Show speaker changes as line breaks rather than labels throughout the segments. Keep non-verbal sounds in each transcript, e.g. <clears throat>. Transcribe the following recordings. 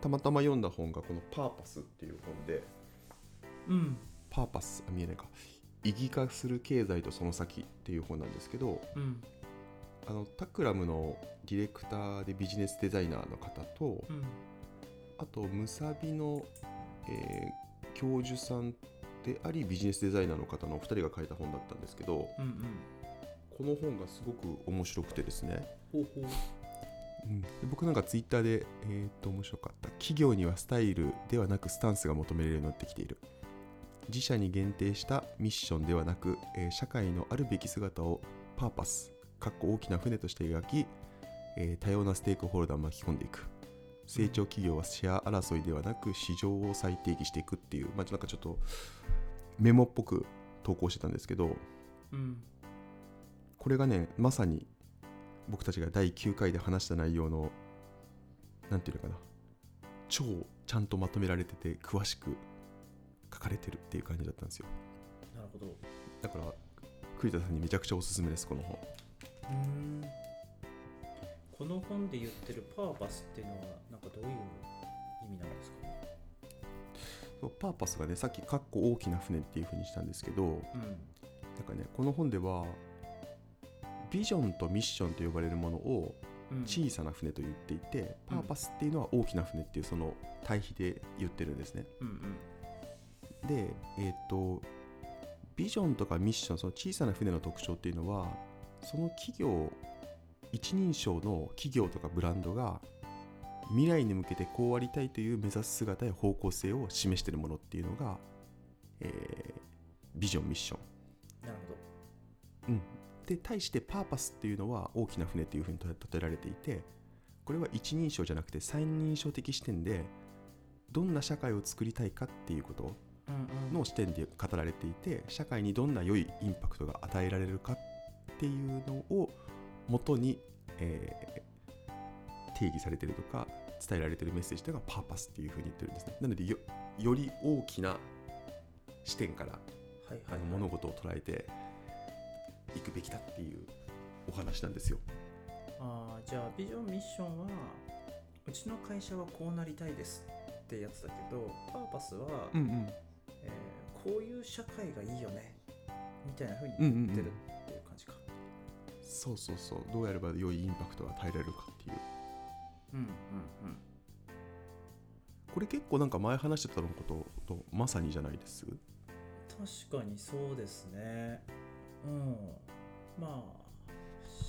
たまたま読んだ本がこの「パーパス」っていう本で
うん。
パーパスあ見えないか。意義化する経済とその先っていう本なんですけど
うん。
あのタクラムのディレクターでビジネスデザイナーの方と
うん。
あとムサビの、えー教授さんでありビジネスデザイナーの方のお二人が書いた本だったんですけど
うんうん。
この本がすごく面白くてですね
ほうほう
うん、で僕なんかツイッターで、えーっと面白かった。企業にはスタイルではなくスタンスが求められるようになってきている。自社に限定したミッションではなく、えー社会のあるべき姿をパーパスかっこ大きな船として描き、えー多様なステークホルダーを巻き込んでいく。成長企業はシェア争いではなく市場を再定義していくっていう、まあ、なんかちょっとメモっぽく投稿してたんですけど
うん。
これがねまさに僕たちが第9回で話した内容のなんていうのかな。超ちゃんとまとめられてて詳しく書かれてるっていう感じだったんですよ。
なるほど。う
だから栗田さんにめちゃくちゃおすすめですこの本。
ーん。この本で言ってるパーパスっていうのはなんかどういう意味なんですか？ね
そうパーパスがねさっき「かっこ大きな船」っていうふうにしたんですけどなんかねこの本ではビジョンとミッションと呼ばれるものを
うん。うん
小さな船と言っていて、パーパスっていうのは大きな船っていうその対比で言ってるんですね。
うんうん。
でえっ、とビジョンとかミッションその小さな船の特徴っていうのはその企業一人称の企業とかブランドが未来に向けてこうありたいという目指す姿や方向性を示しているものっていうのが、えービジョンミッション。
なるほど。
うん、で対してパーパスっていうのは大きな船っていうふうに例えられていてこれは一人称じゃなくて三人称的視点でどんな社会を作りたいかっていうことの視点で語られていて社会にどんな良いインパクトが与えられるかっていうのを元に、えー定義されてるとか伝えられてるメッセージというのがパーパスっていうふうに言ってるんですね。なのでよより大きな視点から
はいはい、
あの物事を捉えていくべきだっていうお話なんですよ。
あーじゃあビジョンミッションはうちの会社はこうなりたいですってやつだけどパーパスは、
うんうん。
えーこういう社会がいいよねみたいな風に
うんうんうん
言ってるっていう感じか、
そうそうそう。どうやれば良いインパクトが与えられるかっていう。
うん、うん
これ結構なんか前話してたのこととまさにじゃないです？
確かにそうですねうん。まあ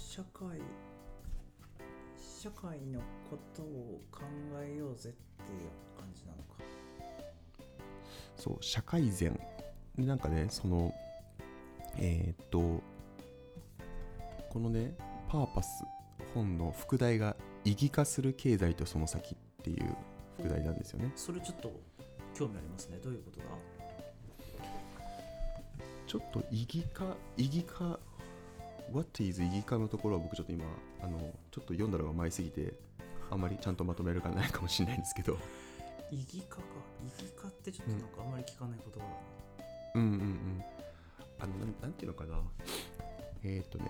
社会社会のことを考えようぜっていう感じなのか。
そう社会善でなんかねそのえーっとこのねパーパス本の副題が意義化する経済とその先っていう副題なんですよね。
それちょっと興味ありますね。どういうことだ？
ちょっと意義化意義化 What is 意義化のところは僕ちょっと今あのちょっと読んだのが前すぎてあんまりちゃんとまとめるかないかもしれないんですけど。
意義化か。意義化ってちょっとなんかあんまり聞かない言葉だな、
うんうんうん。あのなんなんていうのかな。えっ、とね。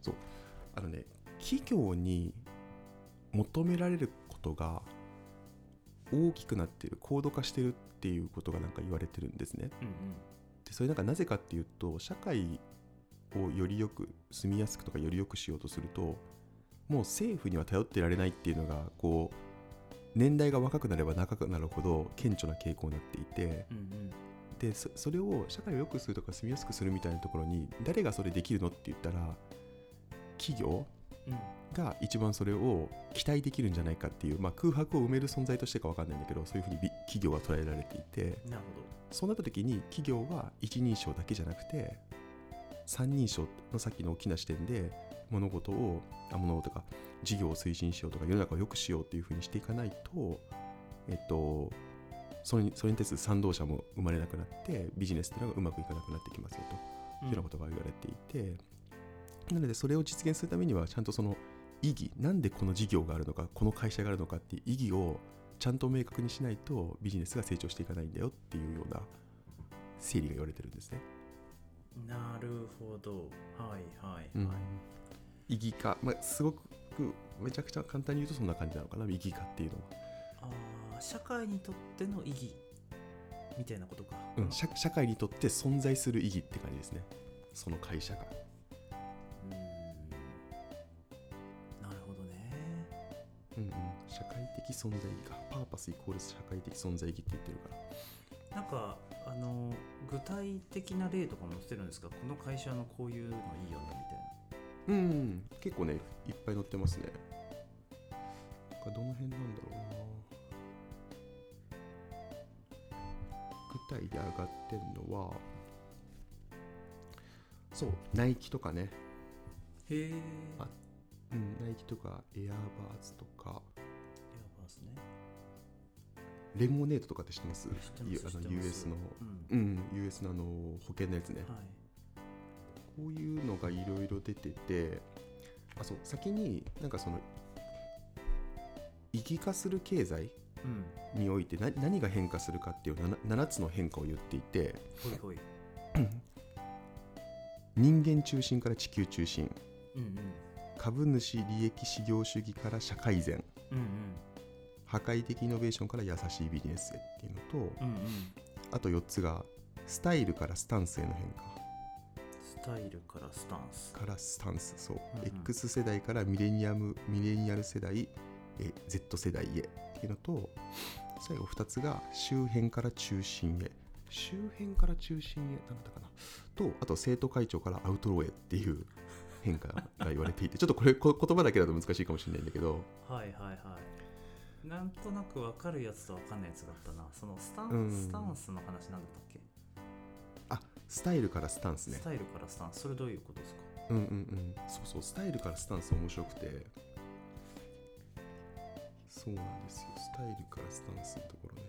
そう。あのね企業に求められることが大きくなっている高度化してるっていうことがなんか言われてるんですね。
うん
でそれなんかなぜかっていうと社会をよりよく住みやすくとかよりよくしようとするともう政府には頼ってられないっていうのがこう年代が若くなれば長くなるほど顕著な傾向になっていて
うんうん。
でそそれを社会を良くするとか住みやすくするみたいなところに誰がそれできるのって言ったら企業
うん
が一番それを期待できるんじゃないかっていう、まあ、空白を埋める存在としてか分かんないんだけどそういうふうにび企業が捉えられていて
なる
そうなった時に企業は一人称だけじゃなくて三人称のさっきの大きな視点で物事をあ物事とか事業を推進しようとか世の中を良くしようっていうふうにしていかないとえっとそれにそれに対する賛同者も生まれなくなってビジネスっていうのがうまくいかなくなってきますよと。
ほど
いうようなことが言われていて、なのでそれを実現するためにはちゃんとその意義なんでこの事業があるのかこの会社があるのかっていう意義をちゃんと明確にしないとビジネスが成長していかないんだよっていうような整理が言われてるんですね。
なるほど。はいはい
うん。
はい、
意義化、まあ、すごくめちゃくちゃ簡単に言うとそんな感じなのかな意義化っていうのは、
あー社会にとっての意義みたいなことか。
うん、社社会にとって存在する意義って感じですね。その会社が的存在意義か。パーパスイコール社会的存在意義って言ってるから。
なんかあの具体的な例とかも載せてるんですか？この会社のこういうのいいよねみたいな。
うん、うん、結構ねいっぱい載ってますね。どの辺なんだろうな。具体で上がってんのはそうナイキとかね。
へえ
あうんナイキとかエアーバーズとかレモネードとかって知ってます？
てます
いあの US の
うん。
うん US のあの保険のやつね。
はい。
こういうのがいろいろ出ててあそう先になんかその意義化する経済
うん。
においてな何が変化するかっていう 7, 7つの変化を言っていて
ほいほい。<clears throat>
人間中心から地球中心。
うんうん。
株主利益至上主義から社会善
うんうん
破壊的イノベーションから優しいビジネスへっていうのと
うんうん。
あと4つがスタイルからスタンスへの変化。
スタイルからスタンス。
からスタンス。そう、
うんうん。
X 世代からミレニアムミレニアル世代え Z 世代へっていうのと最後2つが周辺から中心へ。周辺から中心へなんだったかな。とあと生徒会長からアウトローへっていう変化が言われていてちょっとこれこ言葉だけだと難しいかもしれないんだけど。
はいはいはいなんとなく分かるやつと分かんないやつだったな。そのスタン,、
うん。
スタンスの話なんだったっけ、
あスタイルからスタンスね。
スタイルからスタンス。それどういうことですか？
うんうんうん。そうそうスタイルからスタンス面白くて。そうなんですよ。スタイルからスタンスのところね。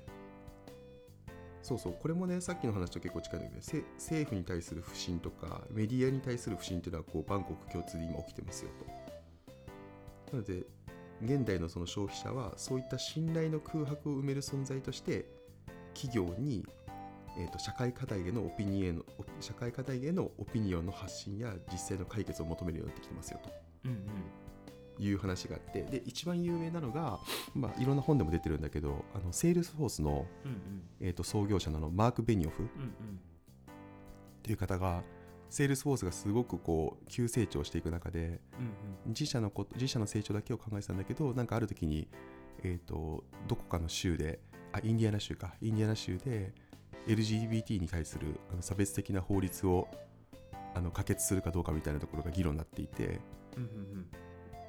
そうそうこれもねさっきの話と結構近いんだけど、政府に対する不信とかメディアに対する不信っていうのはこう万国共通で今起きてますよと。なので現代のその消費者はそういった信頼の空白を埋める存在として企業にえー、と社会課題へのオピニオピ社会課題へのオピニオンの発信や実際の解決を求めるようになってきてますよ
うんうん。
という話があって。で一番有名なのが、まあ、いろんな本でも出てるんだけどあのセールスフォースの、
うんうん。
えー、と創業者のマーク・ベニオフっ
うんうん。
ていう方がセールスフォースがすごくこう急成長していく中で自社のこと自社の成長だけを考えてたんだけどなんかある時に、えー、とどこかの州であインディアナ州か。インディアナ州で LGBT に対するあの差別的な法律をあの可決するかどうかみたいなところが議論になっていて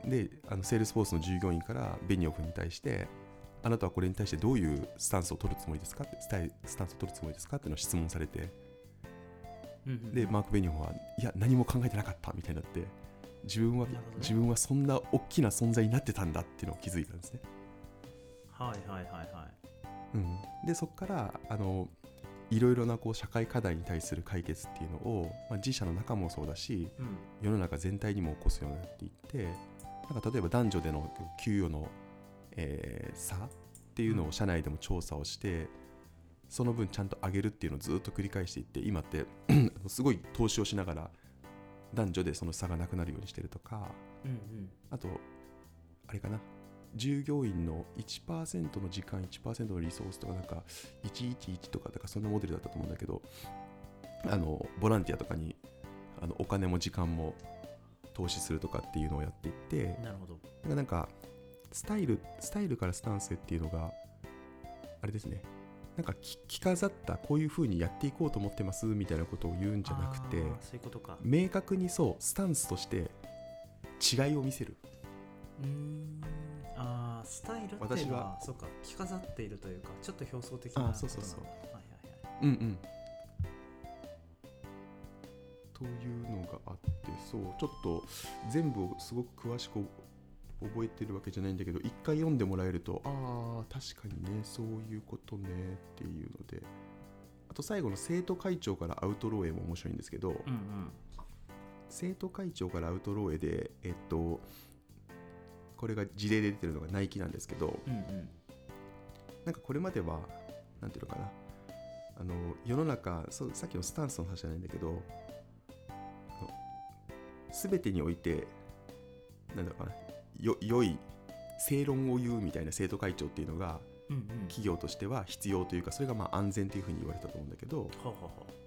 であのセールスフォースの従業員からベニオフに対してあなたはこれに対してどういうスタンスを取るつもりですかってスタイスタンスを取るつもりですかっていうのを質問されて
うんうん。
でマーク・ベニオフはいや何も考えてなかったみたいになって自分は、
ね。
自分はそんな大きな存在になってたんだっていうのを気づいたんですね。
はいはいはいはい。
うん、でそこからあのいろいろなこう社会課題に対する解決っていうのを、まあ、自社の中もそうだし
うん。
世の中全体にも起こすようになっていってなんか例えば男女での給与の、えー差っていうのを社内でも調査をして、その分ちゃんと上げるっていうのをずっと繰り返していって今って <clears throat> すごい投資をしながら男女でその差がなくなるようにしてるとか
うんうん。
あとあれかな。従業員の1%の時間1%のリソースとかなんか111とかだからそんなモデルだったと思うんだけどあのボランティアとかにあのお金も時間も投資するとかっていうのをやっていって
なるほど。
なんかなんかスタイルスタイルからスタンスへっていうのがあれですねなんかき着飾ったこういう風にやっていこうと思ってますみたいなことを言うんじゃなくて
あーそういうことか。
明確にそうスタンスとして違いを見せる。
うーん。あースタイルっていう
私は
のはそうか着飾っているというかちょっと表層的な
あそうそうそう。
はいはいはい。
うんうん。というのがあってそうちょっと全部をすごく詳しく覚えてるわけじゃないんだけど一回読んでもらえるとああ確かにねそういうことねっていうのであと最後の生徒会長からアウトローへも面白いんですけど、
うんうん
生徒会長からアウトローへでえっとこれが事例で出てるのがナイキなんですけど
うんうん
なんかこれまではなんていうのかなあの世の中そうさっきのスタンスの話じゃないんだけど全てにおいてなんだろうかなよ良い正論を言うみたいな生徒会長っていうのが企業としては必要というかそれがまあ安全というふうに言われたと思うんだけど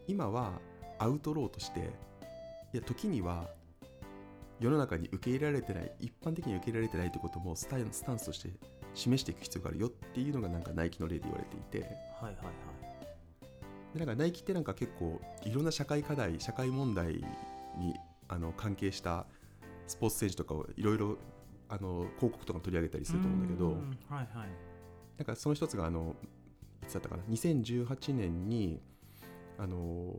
今はアウトローとしていや時には世の中に受け入れられてない一般的に受け入れられてないということもスタイスタンスとして示していく必要があるよっていうのがなんかナイキの例で言われていて。
はいはいはい。
でなんかナイキってなんか結構いろんな社会課題社会問題にあの関係したスポーツ選手とかをいろいろあの広告とか取り上げたりすると思うんだけど
ん。はいはい
なんかその一つがあのいつだったかな？2018年にあの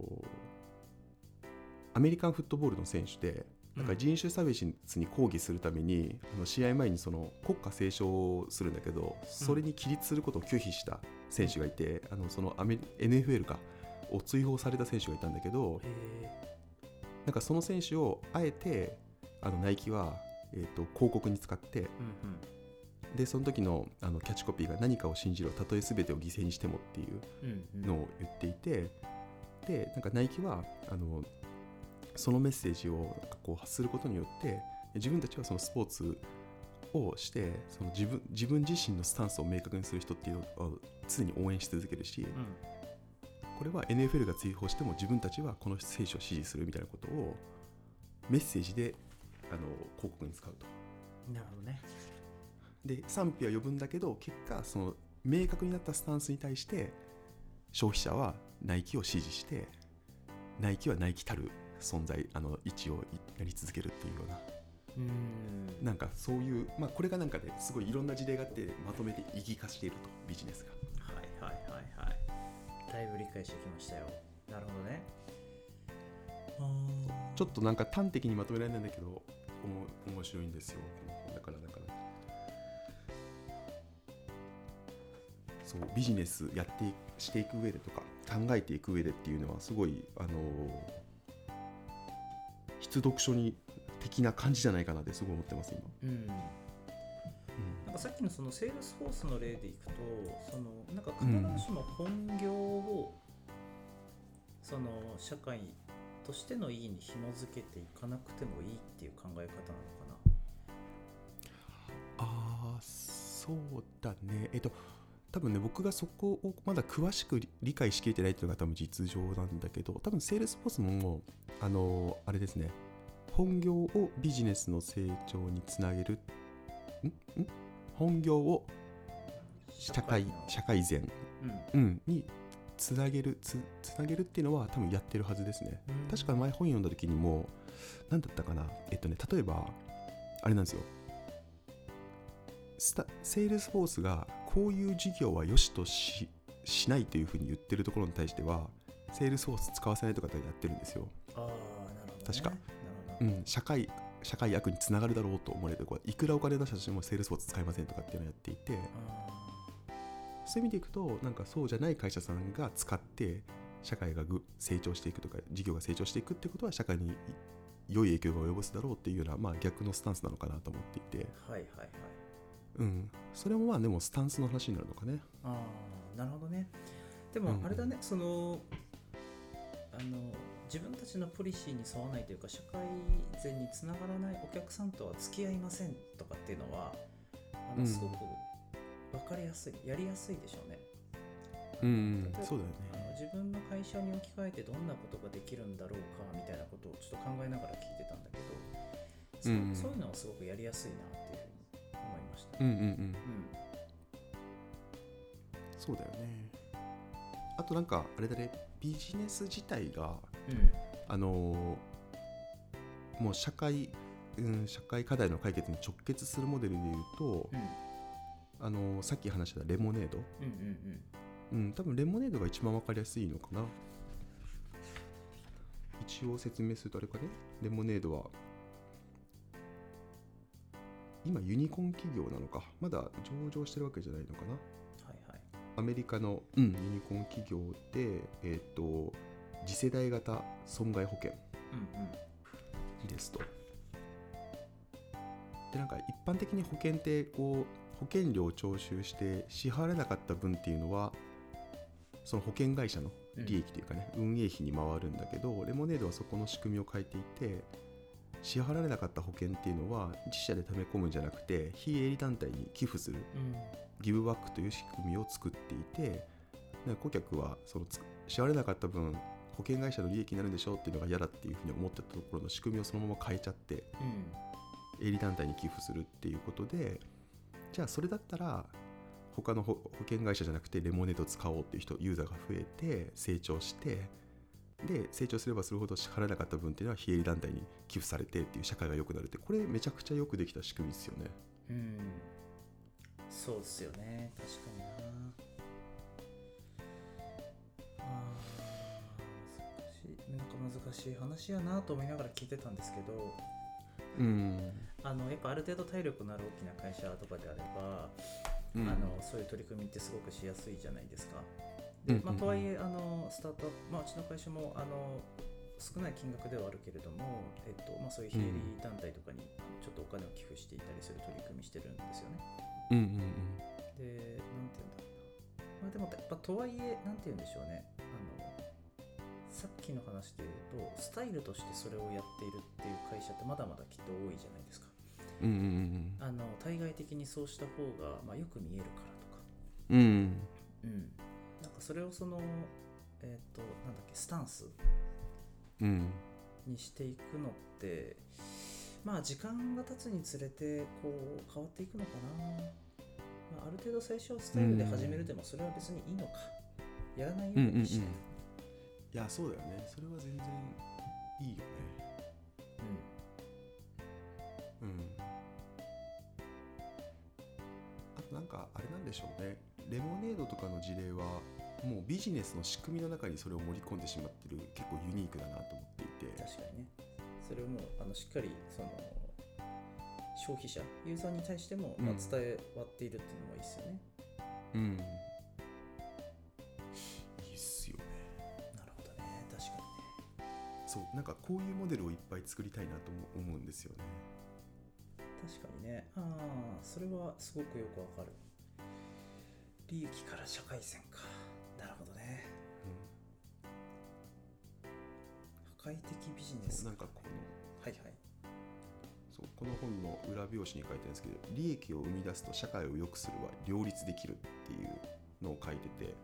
アメリカンフットボールの選手でなんか人種差別に抗議するために、あの試合前にその国歌斉唱をするんだけどそれに起立することを拒否した選手がいて、あのそのアメ NFL かを追放された選手がいたんだけど
へ
なんかその選手をあえてあのナイキは、えー、と広告に使って
えうん
でその時のあのキャッチコピーが何かを信じろたとえ全てを犠牲にしてもっていう
うんうん。
のを言っていてでなんかナイキはあのそのメッセージをなんかこう発することによって自分たちはそのスポーツをしてその自分自分自身のスタンスを明確にする人っていうのを常に応援し続けるし
うん。
これは NFL が追放しても自分たちはこの選手を支持するみたいなことをメッセージであの広告に使うと。
なるほどね
で賛否は呼ぶんだけど結果その明確になったスタンスに対して消費者はナイキを支持してナイキはナイキたる存在あの位置をやり続けるっていうような。
うん。
なんかそういう、まあ、これがなんかねすごいいろんな事例があってまとめて意義化しているとビジネスが。
はいはいはいはい。だいぶ理解してきましたよ。なるほどね。
ちょっとなんか端的にまとめられないんだけどおも面白いんですよ。このそうビジネスやっていしていく上でとか考えていく上でっていうのはすごいあの必読書に的な感じじゃないかなってすごい思ってます今、
うん。なんかさっきのそのセールスフォースの例でいくとそのなんか必ずしも本業を、その社会としての意義に紐づけていかなくてもいいっていう考え方なのか
ああそうだね。えっと多分ね僕がそこをまだ詳しく理理解しきれてないっていうのが多分実情なんだけど多分セールスフォースもあのあれですね。本業をビジネスの成長につなげる。ん？ん？本業を社会
の。
社会善、
うん。
うん、につなげるつつなげるっていうのは多分やってるはずですね。
うん。
確か前本読んだ時にも何だったかな？えっとね例えばあれなんですよ。スタセールスフォースがこういう事業は良しとししないというふうに言ってるところに対してはセールスフォース使わせないとかってやってるんですよ、
ああなるほど、ね、
確か。
なるほど。
うん、社会社会悪につながるだろうと思われてこういくらお金出したとしてもセールスフォース使いませんとかっていうのをやっていてそういう意味でいくとなんかそうじゃない会社さんが使って社会がぐ成長していくとか事業が成長していくってことは社会に良い影響が及ぼすだろうっていうような、まあ、逆のスタンスなのかなと思っていて、
はいはいはい
うん、それもまあでもスタンスの話になるのかね。
ああなるほどね。でも
うん。
あれだね、そのあの自分たちのポリシーに沿わないというか社会善につながらないお客さんとは付き合いませんとかっていうのはあ
うん。
のすごく分かりやすいやりやすいでしょうね。
うんそうだよ
あ
ね。
の自分の会社に置き換えてどんなことができるんだろうかみたいなことをちょっと考えながら聞いてたんだけどそう,、
うん。
そういうのはすごくやりやすいなっていう。ふうに思いました、
うんうんうん。
うん。
そうだよね。あとなんかあれだね。ビジネス自体が
うん。
あのーもう社会、うん、社会課題の解決に直結するモデルでいうと、
うん。
あのーさっき話したレモネード、
うんうん。
うん、多分レモネードが一番わかりやすいのかな。一応説明するとあれかね。レモネードは今ユニコーン企業なのか。まだ上場してるわけじゃないのかな。
はいはい。
アメリカの、うん、ユニコーン企業で、えっと次世代型損害保険
うんうん。
ですと。でなんか一般的に保険ってこう保険料を徴収して支払われなかった分っていうのはその保険会社の利益というかね、運営費に回るんだけどレモネードはそこの仕組みを変えていて支払われなかった保険っていうのは自社で貯め込むんじゃなくて非営利団体に寄付する。
うん。
ギブバックという仕組みを作っていて顧客はそのつ支払われなかった分保険会社の利益になるんでしょうっていうのが嫌だっていうふうに思ってたところの仕組みをそのまま変えちゃって
うん。
営利団体に寄付するっていうことでじゃあそれだったら他の保保険会社じゃなくてレモネードを使おうっていう人ユーザーが増えて成長してで成長すればするほど支払えなかった分っていうのは非営利団体に寄付されてっていう社会が良くなるってこれめちゃくちゃよくできた仕組みですよね。
うん。そうですよね。確かに。なあー難しい。なんか難しい話やなと思いながら聞いてたんですけど
うん、
あのやっぱある程度体力のある大きな会社とかであれば、
うん。
あのそういう取り組みってすごくしやすいじゃないですか。
うん
でまあ、とはいえあのスタートアップ、まあ、うちの会社もあの少ない金額ではあるけれども、えっとまあ、そういう非営利団体とかに、ちょっとお金を寄付していたりする取り組みしてるんですよね。
うんうん
で、なんて言うんだろうな。まあ、でもやっぱとはいえ、なんて言うんでしょうね。あのさっきの話で言うと、スタイルとしてそれをやっているっていう会社ってまだまだきっと多いじゃないですか。
うんうんうん
あの対外的にそうした方が、まあ、よく見えるからとか、
うんうん
それをその、えっ、と、なんだっけ、スタンス
うん。
にしていくのって、まあ時間が経つにつれてこう変わっていくのかな。まあ、ある程度最初はスタイルで始めるでもそれは別にいいのか。やらないようにして。
うんうんうんいやそうだよね。それは全然いいよね。うん。あとなんかあれなんでしょうね。レモネードとかの事例はもうビジネスの仕組みの中にそれを盛り込んでしまってる結構ユニークだなと思っていて
確かにね。それをもうあのしっかりその消費者、ユーザーに対しても、まあ
うん
伝え割っているっていうのもいいですよね。
うんいいっすよね
なるほどね。確かにね。
そうなんかこういうモデルをいっぱい作りたいなとも思うんですよね
確かにね。ああ、それはすごくよくわかる。利益から社会線か。破壊的ビジネス。
なんかこの
はいはい。
そうこの本の裏表紙に書いてあるんですけど利益を生み出すと社会を良くするは両立できるっていうのを書いてて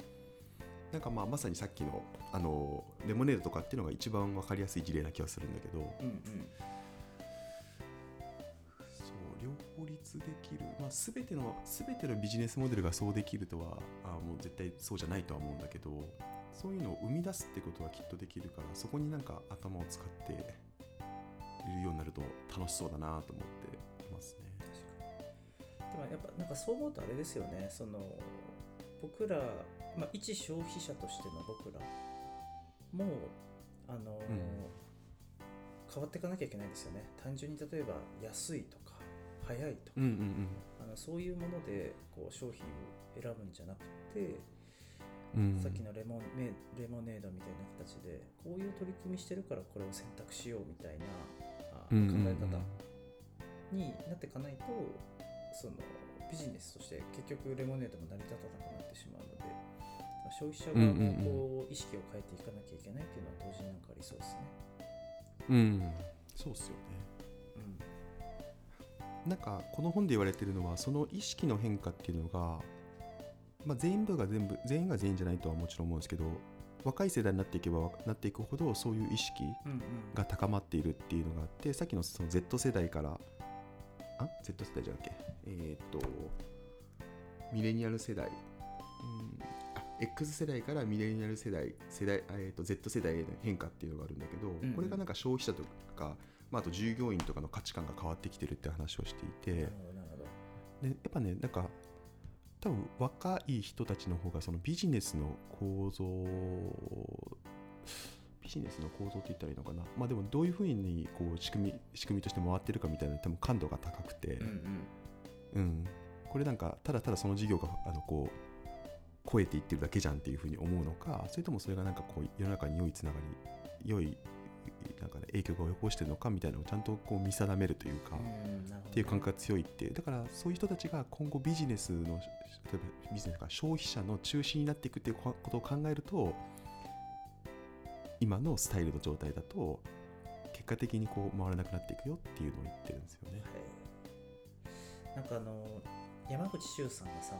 なんかまあまさにさっきのあのレモネードとかっていうのが一番分かりやすい事例な気がするんだけど
うんうん。
そう両立できる、まあ、全ての全てのビジネスモデルがそうできるとはあもう絶対そうじゃないとは思うんだけどそういうのを生み出すってことはきっとできるからそこになんか頭を使っているようになると楽しそうだなと思っていますね。
でもやっぱなんかそう思うとあれですよね。その僕ら、まあ、一消費者としての僕らもあの、変わっていかなきゃいけないですよね。単純に例えば安いとか早いとか、
うんうんうん
あのそういうものでこう商品を選ぶんじゃなくて、
うん。
さっきのレモンメレモネードみたいな形でこういう取り組みしてるからこれを選択しようみたいなあ考え方になっていかないとそのビジネスとして結局レモネードも成り立たなくなってしまうので消費者側もこう意識を変えていかなきゃいけないっていうのは同時になんかありそうですね。
うん、そうっすよね。
うん。
なんかこの本で言われてるのはその意識の変化っていうのが、まあ、全員が全部全員が全員じゃないとはもちろん思うんですけど若い世代になっていけばなっていくほどそういう意識
うんうん。
が高まっているっていうのがあってさっきのその Z 世代からあ Z 世代じゃなくけえーっとミレニアル世代、うん、あ X 世代からミレニアル世代世代、えーっと Z 世代への変化っていうのがあるんだけど、
うん
これがなんか消費者とか、まあ、あと従業員とかの価値観が変わってきてるって話をしていて。でやっぱねなんか多分若い人たちの方がそのビジネスの構造ビジネスの構造って言ったらいいのかな。まあでもどういうふうにこう仕組み仕組みとして回ってるかみたいな多分感度が高くて、
うんうん。
うん、これなんかただただその事業があのこう超えていってるだけじゃんっていうふうに思うのかそれともそれがなんかこう世の中に良いつながり良いなんか、ね、影響が及ぼしてるのかみたいなのをちゃんとこう見定めるというか、っていう感覚が強いってだからそういう人たちが今後ビジネスの例えばビジネスが消費者の中心になっていくっていうことを考えると今のスタイルの状態だと結果的にこう回らなくなっていくよっていうのを言ってるんですよね。
はい、なんかあの山口周さんがさ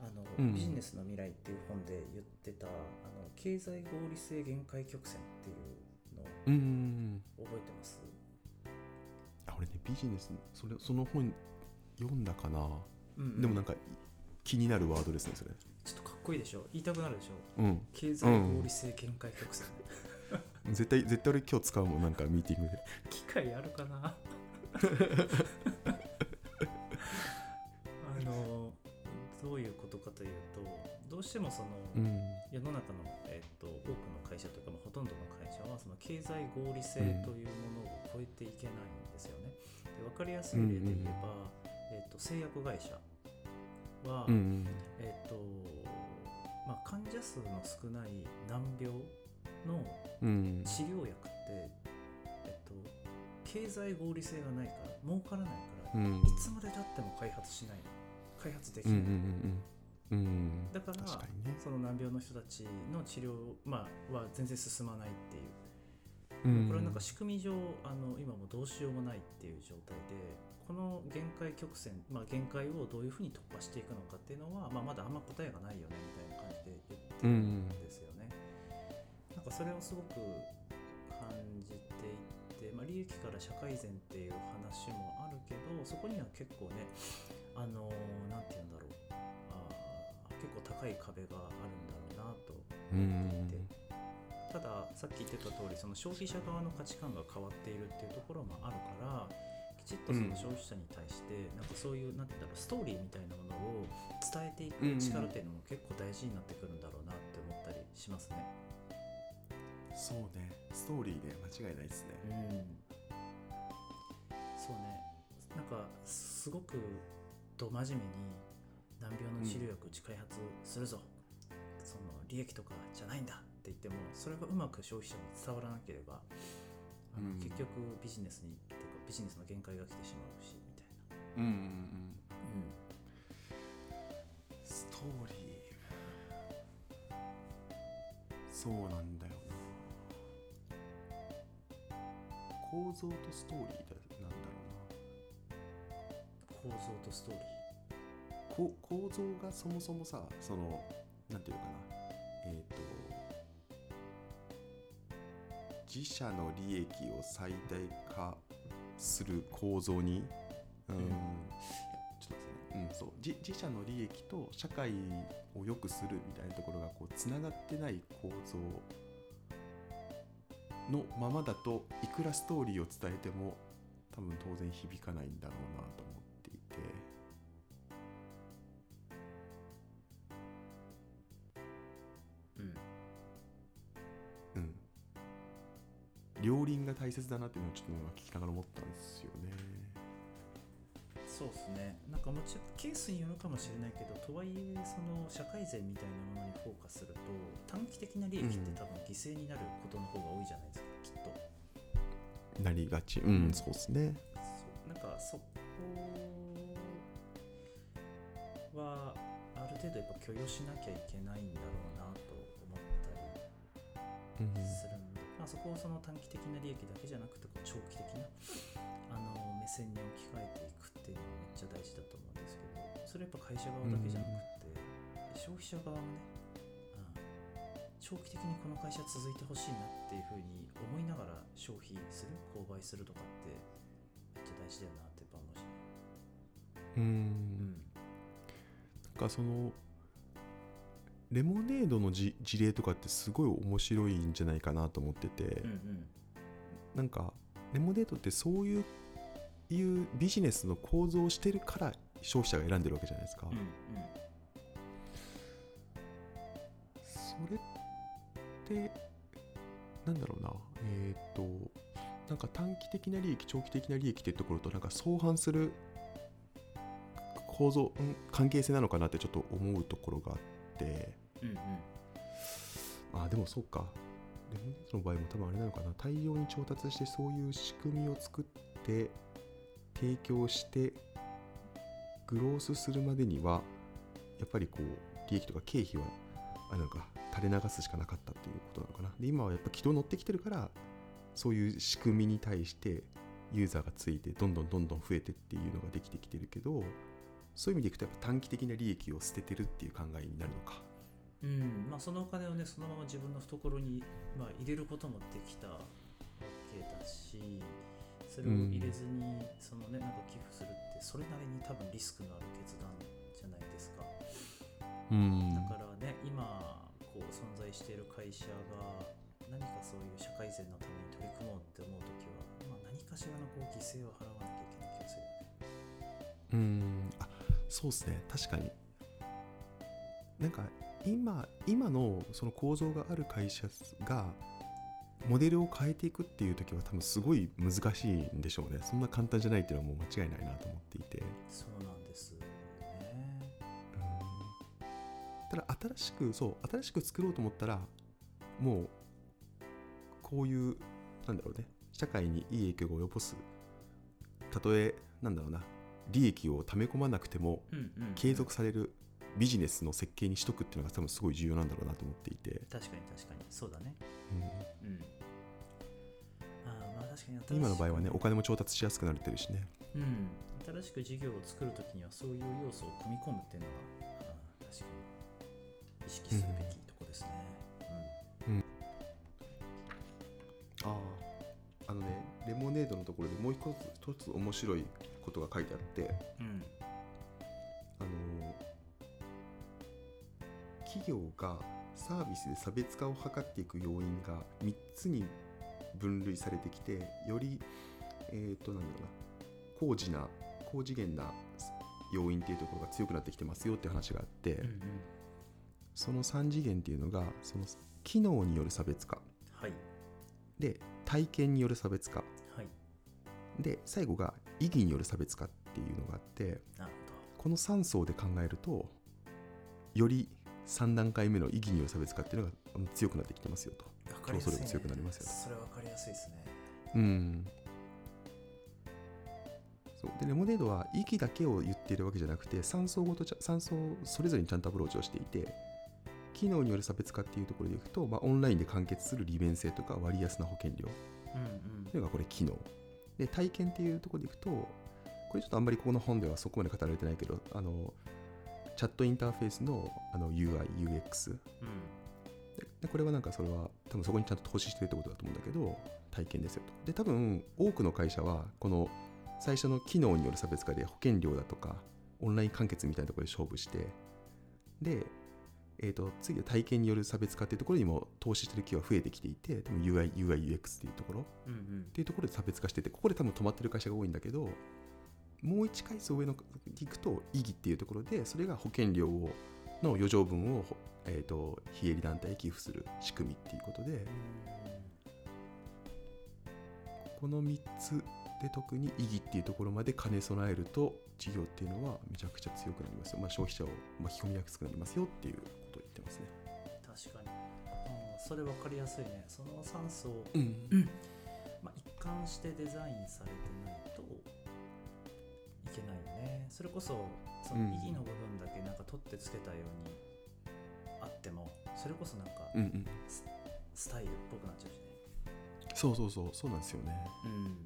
あの、
うん。
ビジネスの未来っていう本で言ってたあの経済合理性限界曲線っていう
うんうんうん。
覚えてます。
あ俺ねビジネスのそれその本読んだかな、
うん
でもなんか気になるワードですねそれ。
ちょっとかっこいいでしょ。言いたくなるでしょ。
うん。
経済合理性限界曲線、
絶対絶対俺今日使うもんなんかミーティングで。<laughs>
機会あるかな。<laughs> あのどういうことかというとどうしてもその、
うん
経済合理性というものを超えていけないんですよね。で分かりやすい例で言えば、えっと製薬会社は、
うん
えっとまあ、患者数の少ない難病の
うん。
治療薬って、えっと、経済合理性がないから儲からないから、
うん。
いつまでたっても開発しない。開発でき
うん
ない、だから
ね。
その難病の人たちの治療、まあ、は全然進まないっていう、
うん
これはなんか仕組み上あの今もどうしようもないっていう状態でこの限界曲線、まあ、限界をどういうふうに突破していくのかっていうのは、まあ、まだあんま答えがないよねみたいな感じで言ってるんですよね。なんかそれをすごく感じていって、まあ、利益から社会善っていう話もあるけどそこには結構ねあのなんて言うんだろう。あー結構高い壁があるんだろうなと
うん
思っていて、たださっき言ってた通りその消費者側の価値観が変わっているっていうところもあるからきちっとその消費者に対して、なんかそういうなんて言うんだろうストーリーみたいなものを伝えていく力っていうのも結構大事になってくるんだろうなって思ったりしますね。
そうね。ストーリーで間違いないですね。
うん、そうね。なんかすごくど真面目に難病の治療薬うち開発するぞ、その利益とかじゃないんだって言ってもそれがうまく消費者に伝わらなければあの、
うん。
結局ビジネスにっていうかビジネスの限界が来てしまうしみたいな。
うんうんうん。ストーリー。そうなんだよな。構造とストーリーだなんだろ
構造とストーリー。
構造がそもそもさそのなんていうのかな自社の利益を最大化する構造に？うん、
うん
ちょっと待ってね、うん、そう。自自社の利益と社会を良くするみたいなところがこうつながってない構造のままだといくらストーリーを伝えても多分当然響かないんだろうなと思っていてが大切だなっていうのをちょっと今聞きながら思ったんですよね。
そうですね。なんかもちろんケースによるかもしれないけどとはいえその社会税みたいなものにフォーカスすると短期的な利益って多分犠牲になることの方が多いじゃないですか、きっと。
なりがち。うんそうですね。
そう。なんかそこはある程度やっぱ許容しなきゃいけないんだろうなと思ったり
うん。
するそこをその短期的な利益だけじゃなくて長期的なあの目線に置き換えていくっていうのはめっちゃ大事だと思うんですけどそれやっぱ会社側だけじゃなくて、消費者側もね、うん、長期的にこの会社続いてほしいなっていうふうに思いながら消費する購買するとかってめっちゃ大事だよなってやっぱ思うしね。
うんなんかそのレモネードのじ事例とかってすごい面白いんじゃないかなと思ってて、
うんうん
なんかレモネードってそういういうビジネスの構造をしてるから消費者が選んでるわけじゃないですか、
うんうん。
それってなんだろうな。えっ、となんか短期的な利益長期的な利益っていうところとなんか相反する構造、うん関係性なのかなってちょっと思うところがあって
うんうん。
あでもそうか。レモネードの場合も多分あれなのかな。大量に調達してそういう仕組みを作って提供してグロースするまでにはやっぱりこう利益とか経費はあなんか垂れ流すしかなかったっていうことなのかな。で今はやっぱ軌道乗ってきてるからそういう仕組みに対してユーザーがついてどんどんどんどん増えてっていうのができてきてるけどそういう意味でいくとやっぱ短期的な利益を捨ててるっていう考えになるのか。
うんまあ、そのお金をねそのまま自分の懐に、まあ、入れることもできたわけだしそれを入れずに、そのねなんか寄付するってそれなりに多分リスクのある決断じゃないですか。
うん。
だからね今こう存在している会社が何かそういう社会善のために取り組もうって思う時は、まあ、何かしらのこう犠牲を払わなきゃいけない気がする。よね
うん。あそうですね。確かに。なんか今今のその構造がある会社がモデルを変えていくっていう時は多分すごい難しいんでしょうね。そんな簡単じゃないっていうのはもう間違いないなと思っていて、
そうなんですよね。
ただ新しくそう新しく作ろうと思ったらもうこういうなんだろうね。社会にいい影響を及ぼす。たとえなんだろうな。利益を溜め込まなくても
うんうん。
継続されるビジネスの設計にしとくっていうのが多分すごい重要なんだろうなと思っていて、
確かに確かに。そうだね。
うん。
うん。あーまあ確かに新しく。
今の場合はねお金も調達しやすくなってるしね。
うん。新しく事業を作るときにはそういう要素を組み込むっていうのはあー確かに意識するべきとこですね。
あああのねレモネードのところでもう一つ一つ面白いことが書いてあって。
うんうん
企業がサービスで差別化を図っていく要因が3つに分類されてきてよりえっ、となんだろうな。高次な高次元な要因っていうところが強くなってきてますよって話があって、
うんうん。
その3次元っていうのがその機能による差別化。
はい。
で体験による差別化。
はい。
で最後が意義による差別化っていうのがあってこの3層で考えるとより3段階目の意義による差別化っていうのが強くなってきてますよと。競争力強くなりますよ
それわかりやすいですね。
うん。そう。でレモネードは意義だけを言っているわけじゃなくて3層ごとちゃ3層それぞれにちゃんとアプローチをしていて機能による差別化っていうところでいくと、まあ、オンラインで完結する利便性とか割安な保険料。というのがこれ機能。で体験っていうところでいくとこれちょっとあんまりここの本ではそこまで語られてないけどあのチャットインターフェースのあの UIUX
うん
ででこれはなんかそれは多分そこにちゃんと投資してるってことだと思うんだけど体験ですよと。で多分多くの会社はこの最初の機能による差別化で保険料だとかオンライン完結みたいなところで勝負してで、えー、と次は体験による差別化っていうところにも投資してる企業は増えてきていて多分 UI、UIUX っていうところ。
うんうん。
っていうところで差別化しててここで多分止まってる会社が多いんだけどもう一階層上の行くと意義っていうところでそれが保険料をの余剰分を、えー、と非営利団体へ寄付する仕組みっていうことでこの3つで特に意義っていうところまで兼ね備えると事業っていうのはめちゃくちゃ強くなりますよ、まあ、消費者を巻き込みやすくなりますよっていうことを言ってますね。
確かに。あーそれわかりやすいね。その3層、
うん。
まあ、一貫してデザインされてないそれこそその
うん。
意義の部分だけなんか取ってつけたようにあってもそれこそなんか
うんうん、
スタイルっぽくなっちゃうしね。
そうそうそうそうなんですよね。
うん。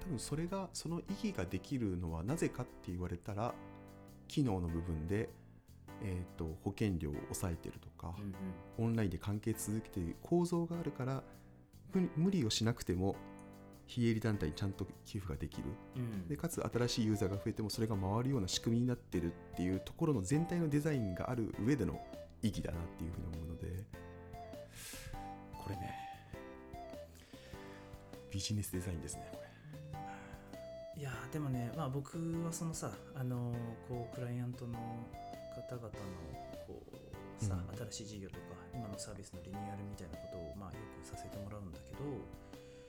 多分それがその意義ができるのはなぜかって言われたら機能の部分で、えー、と保険料を抑えてるとか、
うん
オンラインで関係続けている構造があるから無無理をしなくても非営利団体にちゃんと寄付ができる。
うん。
でかつ新しいユーザーが増えてもそれが回るような仕組みになってるっていうところの全体のデザインがある上での意義だなっていうふうに思うので。これね。ビジネスデザインですねこれ。
いやーでもねまあ僕はそのさあのーこうクライアントの方々のこうさ、
うん。
新しい事業とか今のサービスのリニューアルみたいなことをまあよくさせてもらうんだけど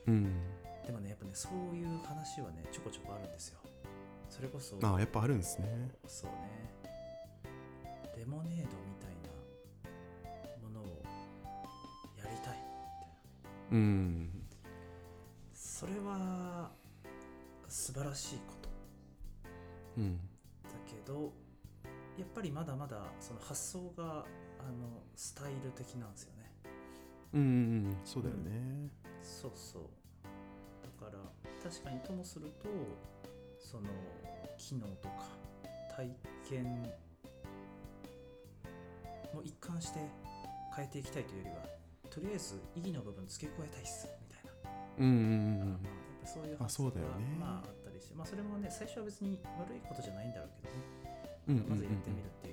うん、
でもねやっぱねそういう話はねちょこちょこあるんですよ。それこそ
ああやっぱあるんですね。
そうね。レモネードみたいなものをやりたい
うん。
それは素晴らしいこと。
うん
だけどやっぱりまだまだその発想があのスタイル的なんですよね。
うんうんうん。そうだよね。
そうそう。だから確かにともするとその機能とか体験も一貫して変えていきたいというよりはとりあえず意義の部分付け加えたいっすみたいな、
うんうんうん
まあ、やっぱそういう
あ
発想が
ね
まああったりして、まあ、それもね最初は別に悪いことじゃないんだろうけどね、
うんうんうんうん。
まずやってみるっていう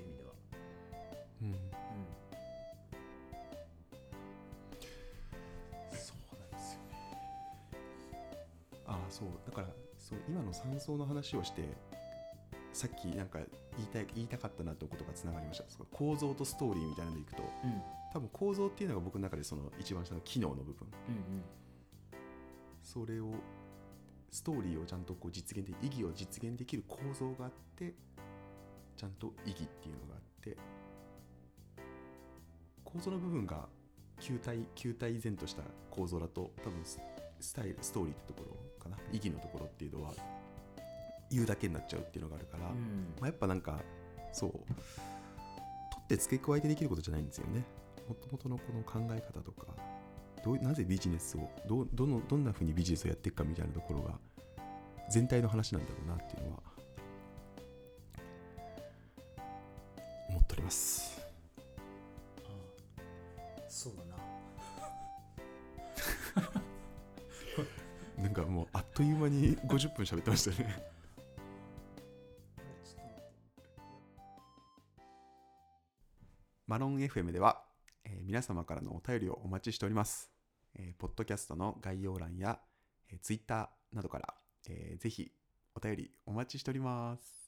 そうだからそう今の三層の話をしてさっきなんか言いたい言いたかったなってことがつながりました。その構造とストーリーみたいなのでいくと
うん。
多分構造っていうのが僕の中でその一番下の機能の部分。
うん
それをストーリーをちゃんとこう実現で意義を実現できる構造があってちゃんと意義っていうのがあって構造の部分が球体球体依然とした構造だと多分ススタイルストーリーってところかな？意義のところっていうのは言うだけになっちゃうっていうのがあるから、
うん。うん
まあ、やっぱなんかそう取って付け加えてできることじゃないんですよね。もともとのこの考え方とかどうなぜビジネスをどうどのどんなふうにビジネスをやっていくかみたいなところが全体の話なんだろうなっていうのは思っておりますという間に50分喋ってましたねマロン FM では、えー皆様からのお便りをお待ちしております。えーポッドキャストの概要欄や、えー、Twitter などから、えーぜひお便りお待ちしております。